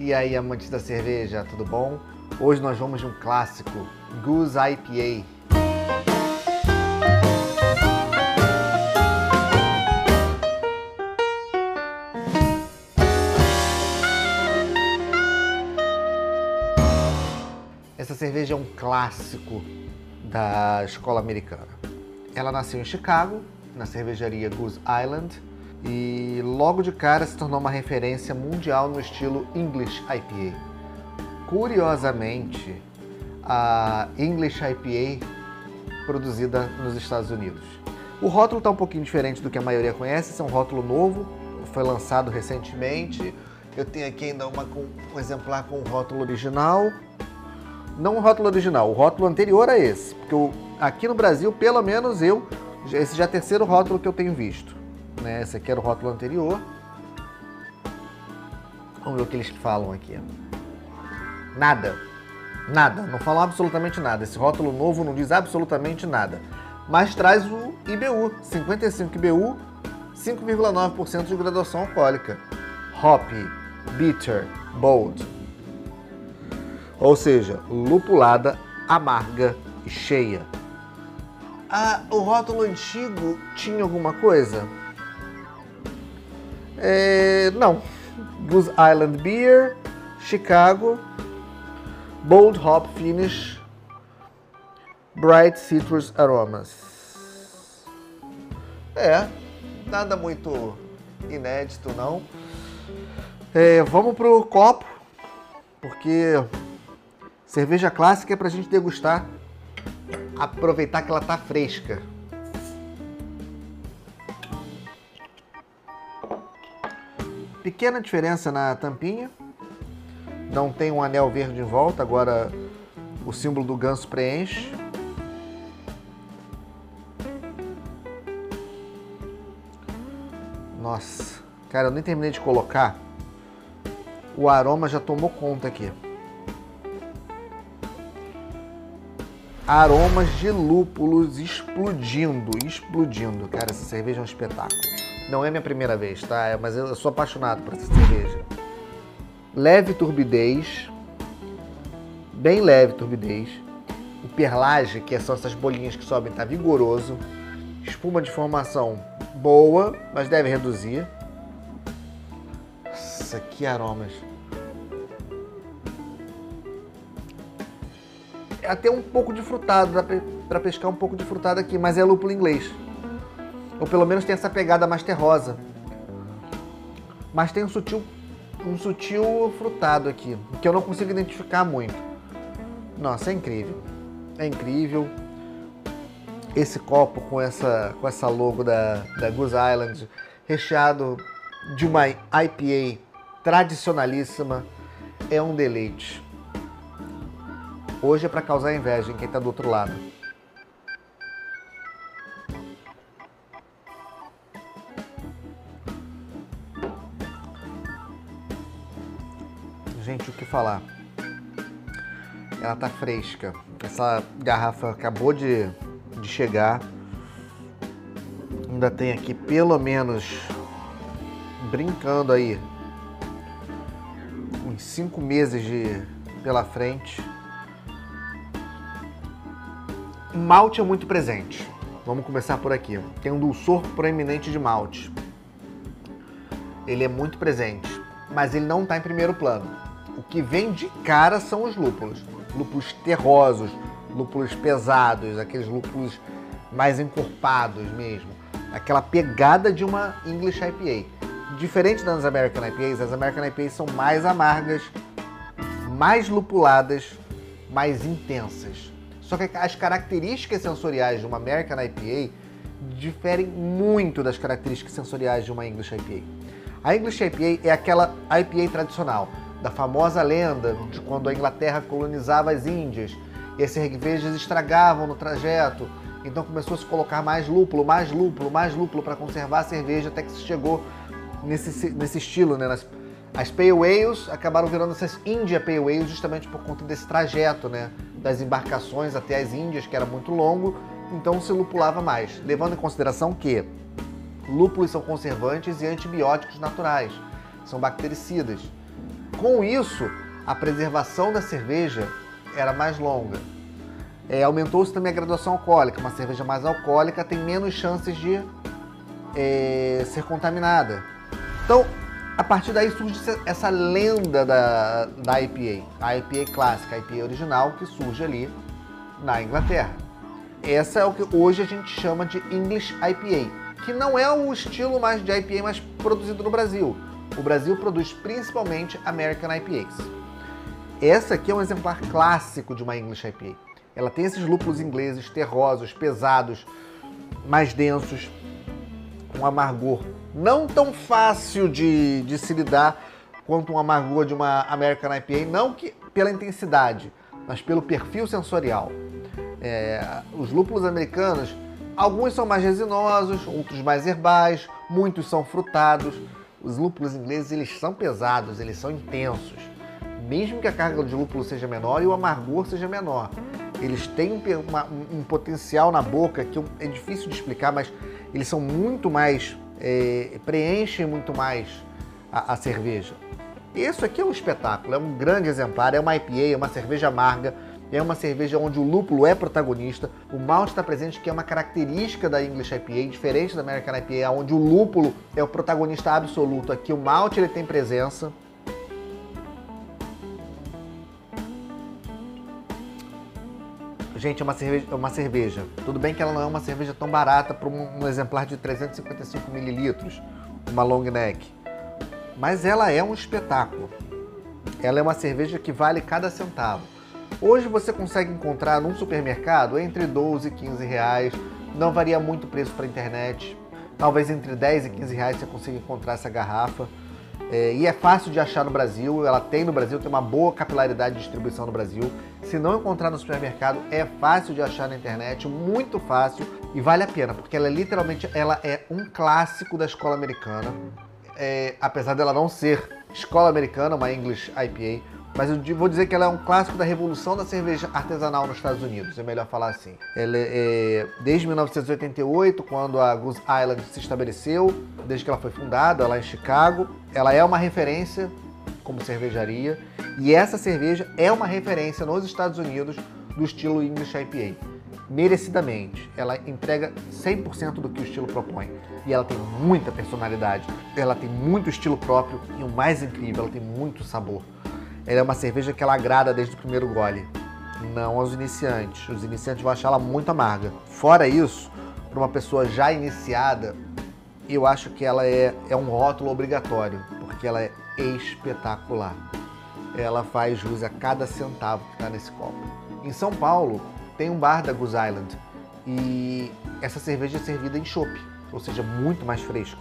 E aí, amantes da cerveja, tudo bom? Hoje nós vamos de um clássico, Goose IPA. Essa cerveja é um clássico da escola americana. Ela nasceu em Chicago, na cervejaria Goose Island, e logo de cara se tornou uma referência mundial no estilo English IPA. Curiosamente, a English IPA produzida nos Estados Unidos. O rótulo está um pouquinho diferente do que a maioria conhece, esse é um rótulo novo, foi lançado recentemente. Eu tenho aqui ainda uma com, um exemplar com o rótulo original. Não o rótulo original, o rótulo anterior a esse. Porque eu, aqui no Brasil, pelo menos eu, esse já é o terceiro rótulo que eu tenho visto. Né? Esse aqui era o rótulo anterior. Vamos ver o que eles falam aqui. Nada. Nada. Não falam absolutamente nada. Esse rótulo novo não diz absolutamente nada. Mas traz o IBU. 55 IBU, 5,9% de graduação alcoólica. Hop, bitter, bold. Ou seja, lupulada, amarga e cheia. Ah, o rótulo antigo tinha alguma coisa? É, não. Goose Island Beer, Chicago, Bold Hop Finish, Bright Citrus Aromas. É, nada muito inédito não. É, vamos pro copo, porque cerveja clássica é pra gente degustar, aproveitar que ela tá fresca. Pequena diferença na tampinha. Não tem um anel verde em volta, agora o símbolo do ganso preenche. Nossa, cara, eu nem terminei de colocar. O aroma já tomou conta aqui. Aromas de lúpulos explodindo, explodindo. Cara, essa cerveja é um espetáculo. Não é minha primeira vez, tá? É, mas eu sou apaixonado por essa cerveja. Leve turbidez, bem leve turbidez. O perlage, que são essas bolinhas que sobem, tá vigoroso. Espuma de formação boa, mas deve reduzir. Nossa, que aromas. É até um pouco de frutado, dá pra pescar um pouco de frutado aqui, mas é lúpulo inglês. Ou pelo menos tem essa pegada mais terrosa. Mas tem um sutil, um sutil frutado aqui, que eu não consigo identificar muito. Nossa, é incrível. É incrível. Esse copo com essa, com essa logo da, da Goose Island, recheado de uma IPA tradicionalíssima, é um deleite. Hoje é para causar inveja em quem está do outro lado. Gente, o que falar? Ela tá fresca. Essa garrafa acabou de, de chegar. Ainda tem aqui pelo menos brincando aí uns cinco meses de pela frente. Malte é muito presente. Vamos começar por aqui. Tem um dulçor proeminente de malte. Ele é muito presente, mas ele não está em primeiro plano o que vem de cara são os lúpulos. Lúpulos terrosos, lúpulos pesados, aqueles lúpulos mais encorpados mesmo. Aquela pegada de uma English IPA. Diferente das American IPAs, as American IPAs são mais amargas, mais lupuladas, mais intensas. Só que as características sensoriais de uma American IPA diferem muito das características sensoriais de uma English IPA. A English IPA é aquela IPA tradicional, da famosa lenda de quando a Inglaterra colonizava as Índias e as cervejas estragavam no trajeto. Então começou a se colocar mais lúpulo, mais lúpulo, mais lúpulo para conservar a cerveja até que se chegou nesse, nesse estilo, né? Nas, as Pale Ales acabaram virando essas India Pale Ales justamente por conta desse trajeto, né? Das embarcações até as Índias, que era muito longo, então se lupulava mais. Levando em consideração que lúpulos são conservantes e antibióticos naturais, são bactericidas. Com isso, a preservação da cerveja era mais longa. É, Aumentou-se também a graduação alcoólica. Uma cerveja mais alcoólica tem menos chances de é, ser contaminada. Então, a partir daí surge essa lenda da, da IPA, a IPA clássica, a IPA original, que surge ali na Inglaterra. Essa é o que hoje a gente chama de English IPA, que não é o estilo mais de IPA mais produzido no Brasil. O Brasil produz principalmente American IPAs. Essa aqui é um exemplar clássico de uma English IPA. Ela tem esses lúpulos ingleses terrosos, pesados, mais densos, um amargor não tão fácil de, de se lidar quanto um amargor de uma American IPA, não que pela intensidade, mas pelo perfil sensorial. É, os lúpulos americanos, alguns são mais resinosos, outros mais herbais, muitos são frutados. Os lúpulos ingleses eles são pesados, eles são intensos. Mesmo que a carga de lúpulo seja menor e o amargor seja menor. Eles têm um, uma, um potencial na boca que é difícil de explicar, mas eles são muito mais, é, preenchem muito mais a, a cerveja. Isso aqui é um espetáculo, é um grande exemplar, é uma IPA, é uma cerveja amarga, é uma cerveja onde o lúpulo é protagonista, o malte está presente, que é uma característica da English IPA, diferente da American IPA, onde o lúpulo é o protagonista absoluto. Aqui o malte ele tem presença. Gente, é uma cerveja, é uma cerveja. Tudo bem que ela não é uma cerveja tão barata para um, um, exemplar de 355 mililitros, uma long neck. Mas ela é um espetáculo. Ela é uma cerveja que vale cada centavo. Hoje você consegue encontrar num supermercado entre 12 e 15 reais. Não varia muito o preço para a internet. Talvez entre 10 e 15 reais você consiga encontrar essa garrafa. É, e é fácil de achar no Brasil, ela tem no Brasil, tem uma boa capilaridade de distribuição no Brasil. Se não encontrar no supermercado, é fácil de achar na internet, muito fácil e vale a pena, porque ela é literalmente ela é um clássico da escola americana. É, apesar dela não ser escola americana, uma English IPA, mas eu vou dizer que ela é um clássico da revolução da cerveja artesanal nos Estados Unidos, é melhor falar assim. Ela é, é desde 1988, quando a Goose Island se estabeleceu, desde que ela foi fundada lá em Chicago, ela é uma referência como cervejaria e essa cerveja é uma referência nos Estados Unidos do estilo English IPA. Merecidamente, ela entrega 100% do que o estilo propõe e ela tem muita personalidade, ela tem muito estilo próprio e o mais incrível, ela tem muito sabor. Ela é uma cerveja que ela agrada desde o primeiro gole, não aos iniciantes. Os iniciantes vão achar ela muito amarga. Fora isso, para uma pessoa já iniciada, eu acho que ela é, é um rótulo obrigatório, porque ela é espetacular. Ela faz jus a cada centavo que está nesse copo. Em São Paulo, tem um bar da Goose Island e essa cerveja é servida em chopp, ou seja, muito mais fresca.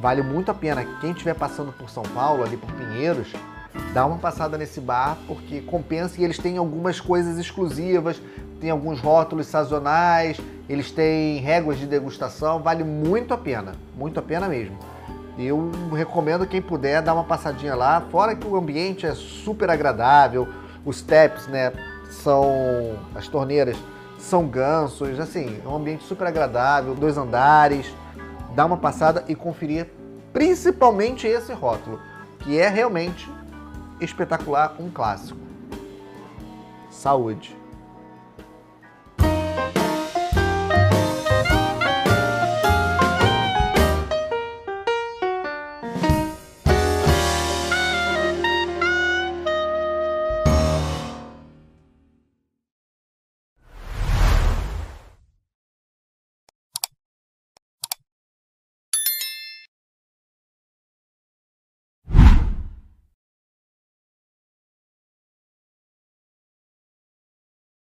Vale muito a pena. Quem estiver passando por São Paulo, ali por Pinheiros, dá uma passada nesse bar, porque compensa e eles têm algumas coisas exclusivas, tem alguns rótulos sazonais, eles têm réguas de degustação, vale muito a pena, muito a pena mesmo. Eu recomendo quem puder dar uma passadinha lá, fora que o ambiente é super agradável, os taps, né, são as torneiras são gansos, assim, é um ambiente super agradável, dois andares, dá uma passada e conferir principalmente esse rótulo, que é realmente espetacular, um clássico. Saúde!